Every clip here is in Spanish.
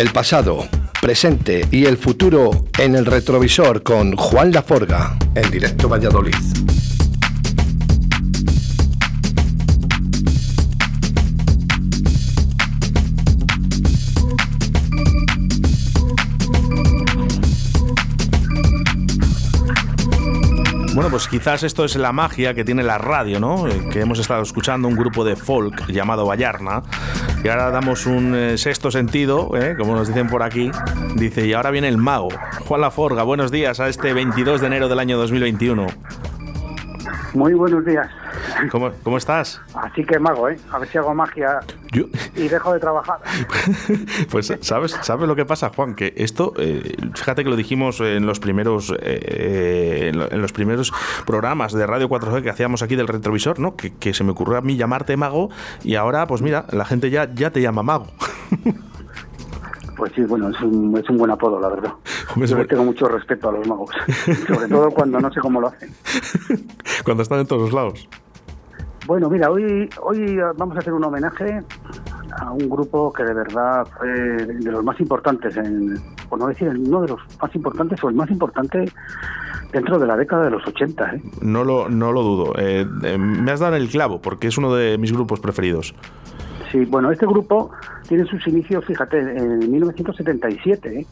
El pasado, presente y el futuro en el retrovisor con Juan Laforga en directo Valladolid. Bueno, pues quizás esto es la magia que tiene la radio, ¿no? Eh, que hemos estado escuchando un grupo de folk llamado Vallarna. Y ahora damos un eh, sexto sentido, ¿eh? como nos dicen por aquí. Dice, y ahora viene el mago. Juan Laforga, buenos días a este 22 de enero del año 2021. Muy buenos días. ¿Cómo, ¿Cómo, estás? Así que mago, ¿eh? A ver si hago magia y dejo de trabajar. pues sabes, sabes lo que pasa, Juan, que esto, eh, fíjate que lo dijimos en los primeros eh, en los primeros programas de Radio 4G que hacíamos aquí del retrovisor, ¿no? Que, que, se me ocurrió a mí llamarte mago y ahora, pues mira, la gente ya, ya te llama mago. Pues sí, bueno, es un, es un buen apodo, la verdad. Yo tengo mucho respeto a los magos, sobre todo cuando no sé cómo lo hacen. cuando están en todos lados. Bueno, mira, hoy, hoy vamos a hacer un homenaje a un grupo que de verdad fue de los más importantes, en, por no decir uno de los más importantes o el más importante dentro de la década de los 80. ¿eh? No, lo, no lo dudo. Eh, eh, me has dado el clavo porque es uno de mis grupos preferidos. Sí, bueno, este grupo tiene sus inicios, fíjate, en 1977 ¿eh?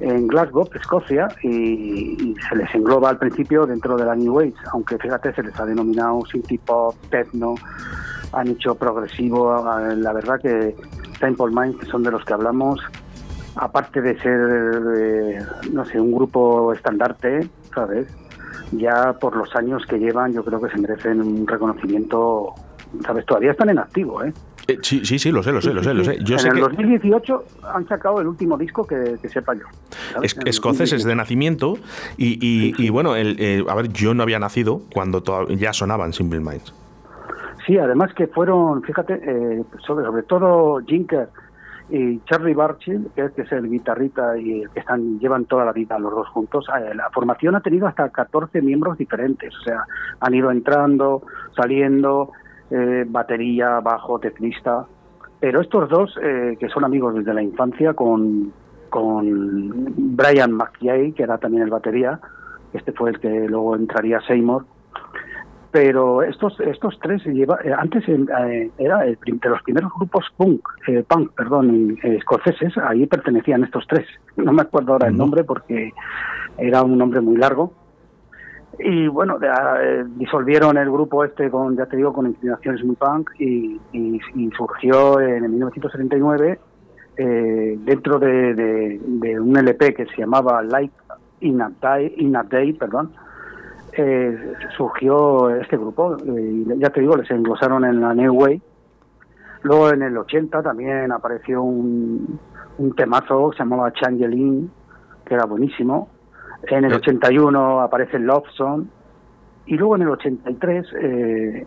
en Glasgow, Escocia, y, se les engloba al principio dentro de la New Age, aunque fíjate, se les ha denominado synth pop, techno, han hecho progresivo. La verdad que Temple Mind, que son de los que hablamos, aparte de ser, eh, no sé, un grupo estandarte, ¿sabes? Ya por los años que llevan, yo creo que se merecen un reconocimiento, ¿sabes? Todavía están en activo, ¿eh? Eh, sí, sí, sí, lo sé, lo sé, lo sé, lo sé. Yo en el 2018 han sacado el último disco que, sepa yo. Es, escoceses de nacimiento y, bueno, el, eh, a ver, yo no había nacido cuando ya sonaban Simple Minds. Sí, además que fueron, fíjate, eh, sobre, sobre todo Jinker y Charlie Barchill, que es, el guitarrista y el que están, llevan toda la vida los dos juntos, la formación ha tenido hasta 14 miembros diferentes, o sea, han ido entrando, saliendo, eh, batería, bajo, teclista. Pero estos dos, eh, que son amigos desde la infancia, con, con Brian McKay, que era también el batería, este fue el que luego entraría Seymour. Pero estos estos tres lleva, eh, antes era el, de los primeros grupos punk, punk, perdón, escoceses, ahí pertenecían estos tres. No me acuerdo ahora el nombre porque era un nombre muy largo y bueno, eh, disolvieron el grupo este con, ya te digo, con inclinaciones muy punk y, surgió en 1979 eh, dentro de, un LP que se llamaba Light in a Day, in a Day perdón, eh, surgió este grupo. y ya te digo, les englosaron en la New Way. Luego en el 80 también apareció un, un temazo que se llamaba Changeling, que era buenísimo en el 81 eh. aparece Love Song y luego en el 83 eh,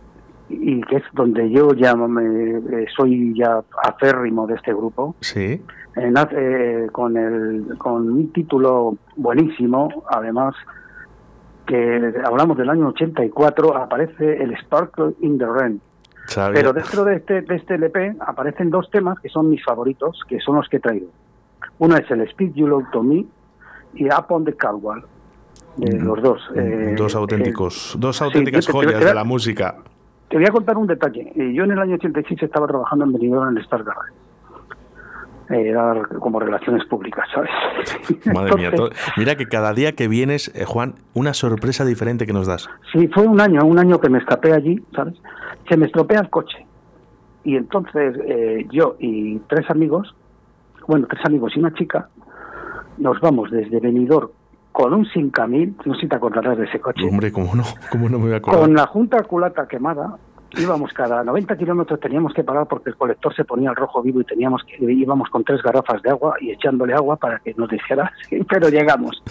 y que es donde yo ya me, eh, soy ya aférrimo de este grupo. Sí. con el con un título buenísimo, además que hablamos del año 84 aparece el Sparkle in the Rain. Pero dentro de este de este LP aparecen dos temas que son mis favoritos, que son los que he traído. Uno es el Speed You Love to Me y Upon the de los dos. Eh, dos auténticos, dos auténticas joyas de la música. Te voy a contar un detalle. Eh, yo en el año 86 estaba trabajando en Benidorm en el Stargarden. Eh, como relaciones públicas, ¿sabes? Madre mía, mira que cada día que vienes, eh, Juan, una sorpresa diferente que nos das. Sí, fue un año, un año que me escapé allí, ¿sabes? Se me estropea el coche. Y entonces yo y tres amigos, bueno, tres amigos y una chica, nos vamos desde Benidorm con un 5000, no sé si te acordarás de ese coche. Hombre, ¿cómo no? ¿Cómo no me voy a acordar? Con la junta culata quemada, íbamos cada 90 kilómetros, teníamos que parar porque el colector se ponía al rojo vivo y teníamos que íbamos con tres garrafas de agua y echándole agua para que nos dijera, pero llegamos.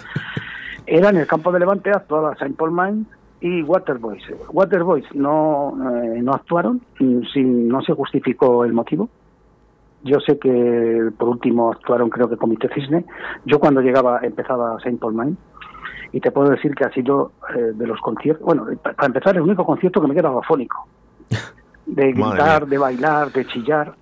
Era en el campo de Levante, actuaba Saint Paul Mine y Waterboys. Waterboys no, eh, no actuaron, sin, no se justificó el motivo yo sé que por último actuaron creo que Comité Cisne. Yo cuando llegaba empezaba Saint Paul Mine y te puedo decir que ha sido eh, de los conciertos, bueno, para empezar el único concierto que me quedaba afónico. De gritar, de bailar, de chillar.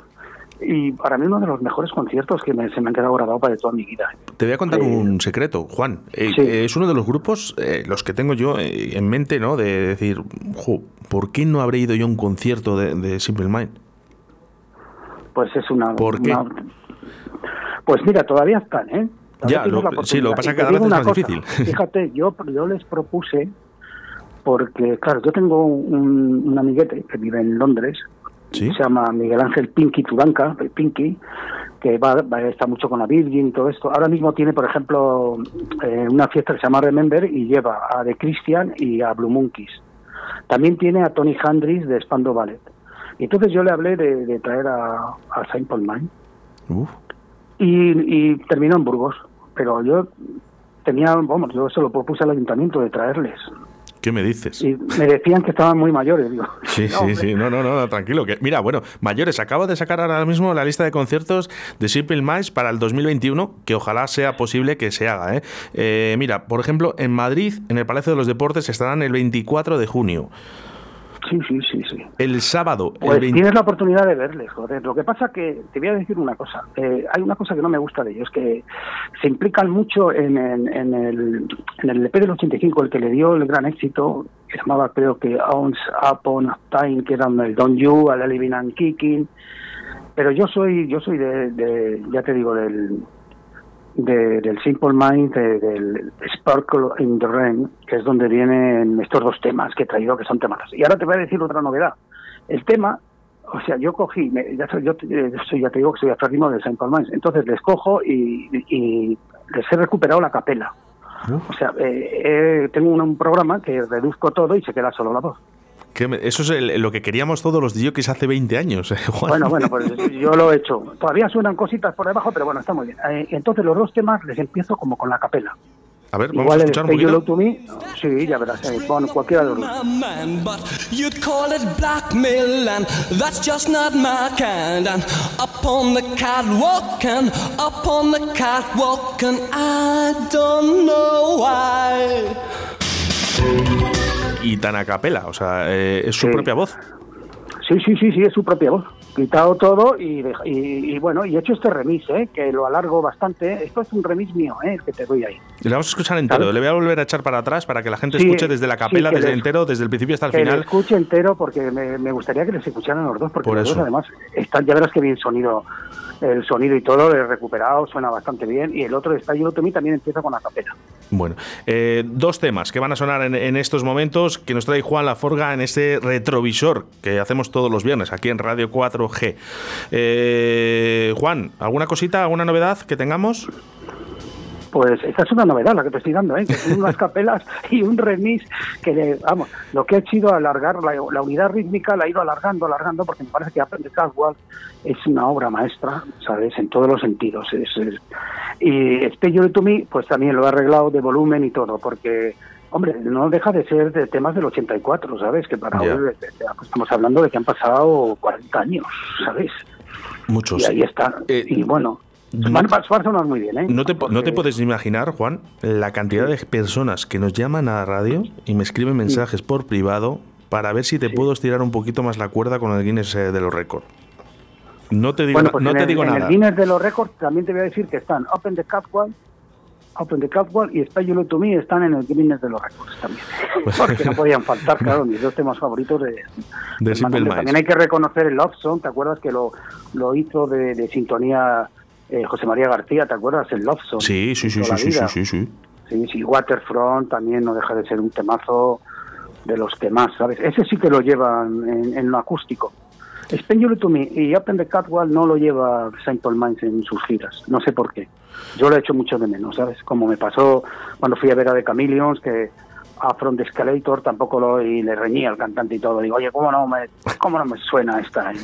y para mí uno de los mejores conciertos que se me han quedado grabados para toda mi vida. Te voy a contar un secreto, Juan. Eh, es uno de los grupos, eh, los que tengo yo eh, en mente, ¿no? De decir, ¿por qué no habré ido yo a un concierto de, Simple Mind? Pues es una... ¿Por qué? Pues mira, todavía están, ¿eh? ya, sí, lo que pasa es que cada vez es más difícil. Fíjate, yo, yo les propuse, porque, claro, yo tengo un, un amiguete que vive en Londres, se llama Miguel Ángel Pinky Tudanca, Pinky, que va, va, está mucho con la Virgin y todo esto. Ahora mismo tiene, por ejemplo, eh, una fiesta que se llama Remember y lleva a The Christian y a Blue Monkeys. También tiene a Tony Handris de Spando Ballet. Y entonces yo le hablé de, traer a, a Saint Paul Mine. Y, y terminó en Burgos. Pero yo tenía, vamos, yo se lo propuse al ayuntamiento de traerles. ¿Qué me dices? Y me decían que estaban muy mayores, digo. Sí, sí, sí, no, no, no, tranquilo. Que, mira, bueno, mayores, acabo de sacar ahora mismo la lista de conciertos de Simple Minds para el 2021, que ojalá sea posible que se haga. ¿eh? Eh, mira, por ejemplo, en Madrid, en el Palacio de los Deportes, estarán el 24 de junio. Sí, sí, sí, sí. El sábado. Pues tienes la oportunidad de verles, joder. Lo que pasa que, te voy a decir una cosa. Eh, hay una cosa que no me gusta de ellos, que se implican mucho en, en, el, en el EP del 85, el que le dio el gran éxito, que se llamaba creo que Ounce Upon Time, que eran el Don You, el Living and Kicking. Pero yo soy, yo soy de, de ya te digo, del del Simple Mind, del Sparkle in the Rain, que es donde vienen estos dos temas que he traído, que son temas. Y ahora te voy a decir otra novedad. El tema, o sea, yo cogí, ya, soy, yo, ya te digo que soy aférrimo del Simple Mind, entonces les cojo y, les he recuperado la capela. O sea, eh, tengo un, programa que reduzco todo y se queda solo la voz. Eso es lo que queríamos todos los DJs hace 20 años. Eh, bueno, bueno, pues yo lo he hecho. Todavía suenan cositas por debajo, pero bueno, está muy bien. Eh, entonces los dos temas les empiezo como con la capela. A ver, vamos a escuchar un poquito. To me, sí, ya verás, eh, bueno, cualquiera de los dos. Y tan a capela, o sea, eh, es su propia voz. Sí, sí, sí, sí, es su propia voz. Quitado todo y, y, bueno, y he hecho este remix, ¿eh? que lo alargo bastante. Esto es un remix mío, ¿eh? el que te doy ahí. Le vamos a escuchar entero, le voy a volver a echar para atrás para que la gente escuche desde la capela, desde entero, desde el principio hasta el final. Que escuche entero porque me, gustaría que les escucharan los dos, porque los dos además están, ya verás que bien sonido el sonido y todo he recuperado, suena bastante bien. Y el otro, está yo también empieza con la capela. Bueno, eh, dos temas que van a sonar en, estos momentos que nos trae Juan Laforga en este retrovisor que hacemos todos los viernes aquí en Radio 4G. Eh, Juan, ¿alguna cosita, alguna novedad que tengamos? Pues esta es una novedad la que te estoy dando, ¿eh? que son unas capelas y un remix que, vamos, lo que ha hecho alargar la, unidad rítmica, la ha ido alargando, alargando, porque me parece que Aprende Caswell es una obra maestra, ¿sabes? En todos los sentidos. Es, Y Special to Me, pues también lo ha arreglado de volumen y todo, porque Hombre, no deja de ser de temas del 84, ¿sabes? Que para hoy pues, estamos hablando de que han pasado 40 años, ¿sabes? Muchos. Y ahí está. Eh, y bueno, Sonar muy bien, ¿eh? No te, no te puedes imaginar, Juan, la cantidad de personas que nos llaman a la radio y me escriben mensajes por privado para ver si te puedo estirar un poquito más la cuerda con el Guinness eh, de los récords. No te digo, pues no te digo nada. En el Guinness de los récords también te voy a decir que están Open the Catwalk, Open the Catwalk y Spy to Me están en el Guinness de los récords también. Porque no podían faltar, claro, mis dos temas favoritos de, de También hay que reconocer el Love Song, ¿te acuerdas que lo, lo hizo de, de sintonía eh, José María García, ¿te acuerdas? El Love Song. Sí, sí, sí, sí, sí, sí, sí, sí. Sí, Waterfront también no deja de ser un temazo de los que más, ¿sabes? Ese sí que lo llevan en, lo acústico. Spend to Me y Open the Catwalk no lo lleva Saint Paul Mines en sus giras, no sé por qué. Yo lo he hecho mucho de menos, ¿sabes? Como me pasó cuando fui a ver a The Chameleons, que a Front Escalator tampoco lo y le reñía al cantante y todo. Digo, oye, ¿cómo no me, cómo no me suena esta en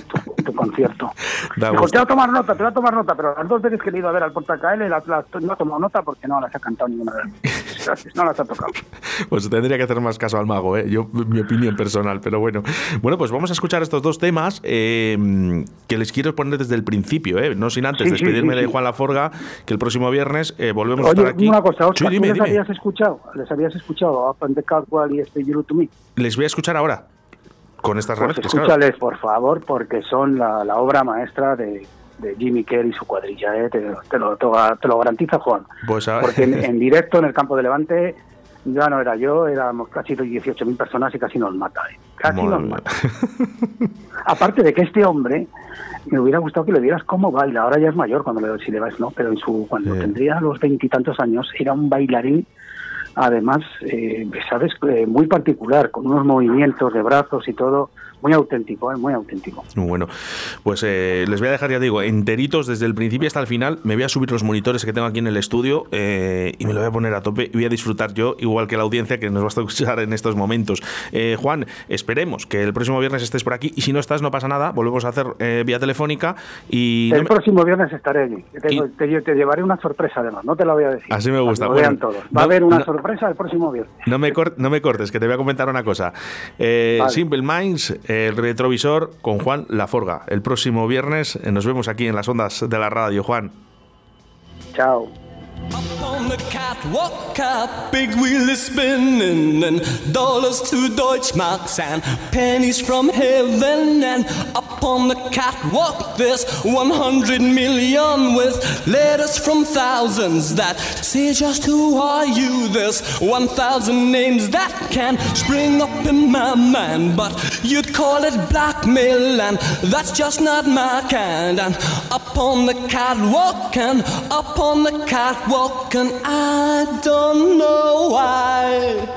tu, concierto? Dijo, te voy a tomar nota, te voy a tomar nota, pero las dos veces que he ido a ver al Porta KL las, no he tomado nota porque no las ha cantado ninguna vez. No las ha tocado. Pues tendría que hacer más caso al mago, ¿eh? Yo, mi opinión personal, pero bueno. Bueno, pues vamos a escuchar estos dos temas eh, que les quiero poner desde el principio, ¿eh? No sin antes despedirme de Juan Laforga, que el próximo viernes eh, volvemos a estar aquí. una cosa, Oscar, dime, les habías escuchado? ¿Les habías escuchado de Cardwell y este You to Me. Les voy a escuchar ahora con estas pues Escúchales, por favor, porque son la, obra maestra de, de Jimmy Kerr y su cuadrilla, ¿eh? te, te lo, te, lo garantiza Juan. Pues Porque en, directo en el campo de Levante ya no era yo, éramos casi 18.000 personas y casi nos mata, ¿eh? casi nos mata. Aparte de que este hombre, me hubiera gustado que le vieras cómo baila, ahora ya es mayor cuando le si le ves, ¿no? Pero en su cuando tendría los veintitantos años era un bailarín además, eh, sabes, eh, muy particular, con unos movimientos de brazos y todo muy auténtico, ¿eh? muy auténtico. Bueno, pues eh, les voy a dejar, ya digo, enteritos desde el principio hasta el final. Me voy a subir los monitores que tengo aquí en el estudio eh, y me lo voy a poner a tope y voy a disfrutar yo, igual que la audiencia que nos va a escuchar en estos momentos. Juan, esperemos que el próximo viernes estés por aquí y si no estás, no pasa nada, volvemos a hacer vía telefónica. y El próximo viernes estaré allí. Te, llevaré una sorpresa además, no te la voy a decir. Así me gusta. vean todos. Va a haber una sorpresa el próximo viernes. No me, no me cortes, que te voy a comentar una cosa. Simple Minds el retrovisor con Juan Laforga. El próximo viernes eh, nos vemos aquí en las ondas de la radio, Juan. Chao. Up on the catwalk, a big wheel is spinning, and dollars to Deutschmarks and pennies from heaven. And up on the catwalk, there's 100 million with letters from thousands that say just who are you. There's 1,000 names that can spring up in my mind, but you'd call it blackmail, and that's just not my kind. And up on the catwalk, and up on the catwalk walking, I don't know why.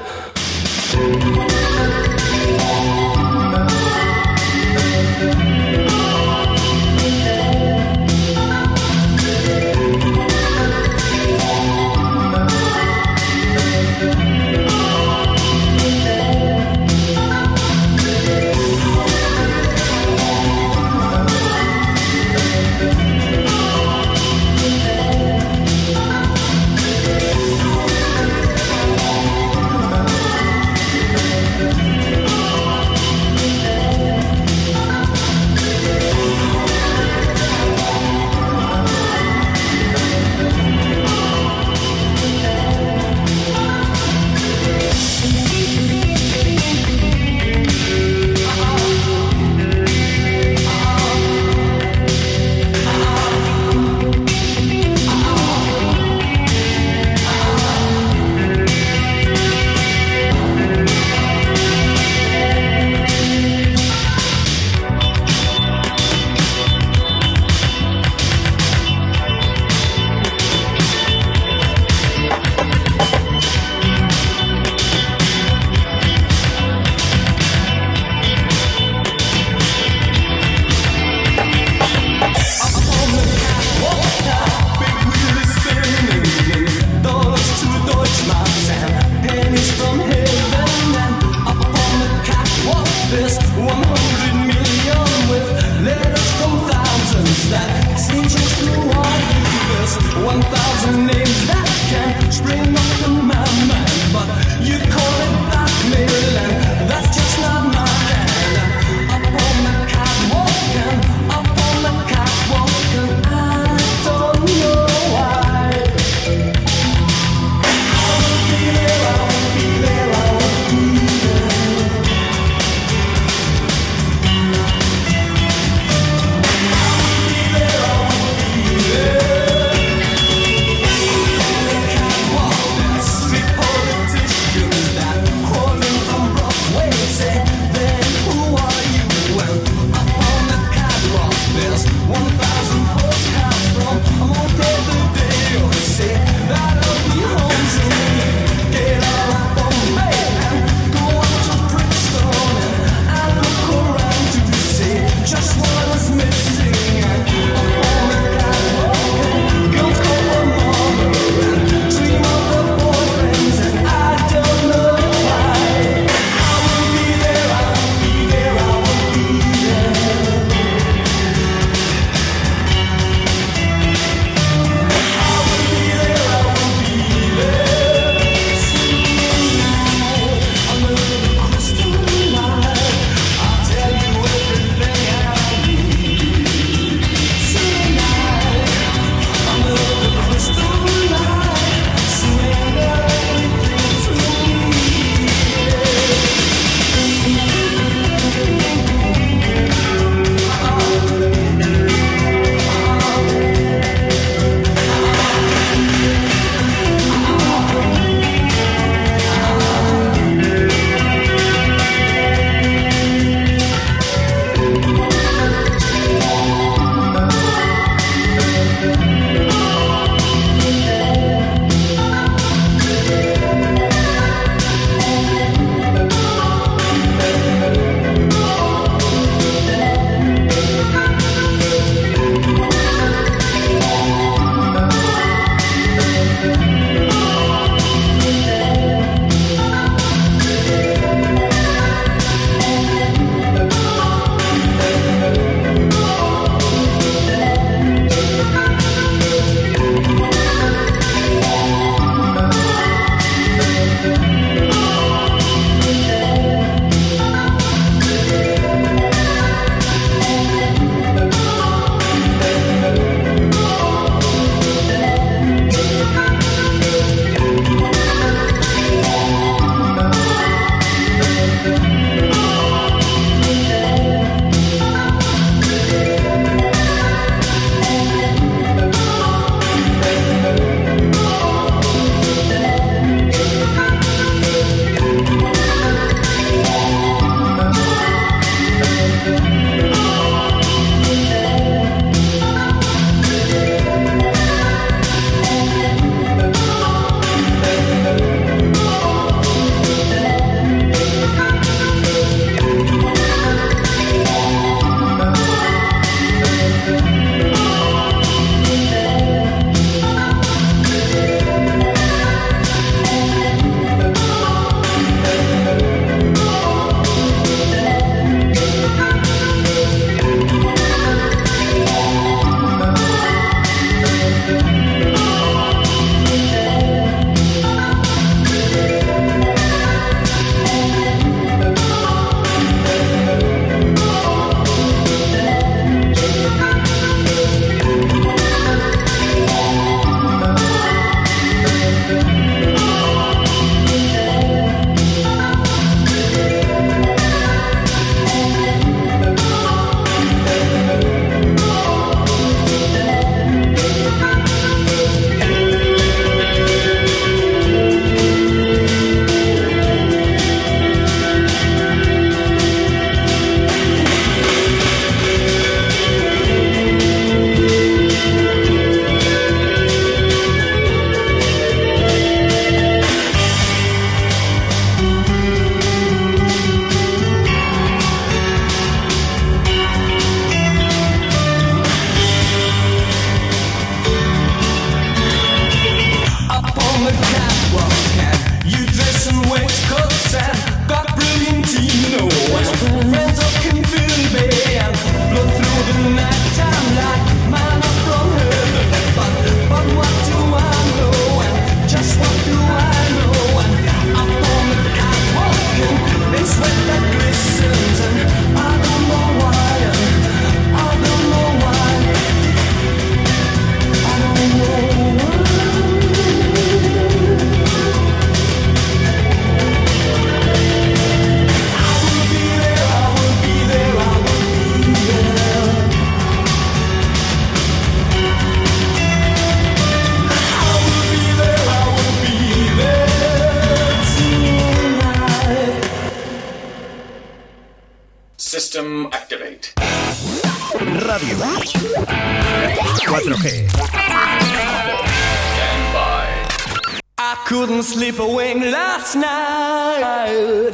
Couldn't sleep a wink last night.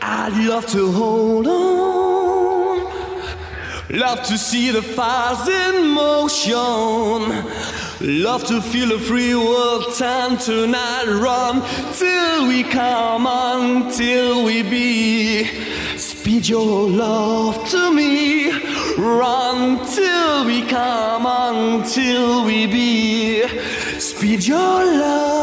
I'd love to hold on. Love to see the fires in motion. Love to feel a free world time tonight. Run till we come on, till we be. Speed your love to me. Run till we come on, till we be. Speed your love.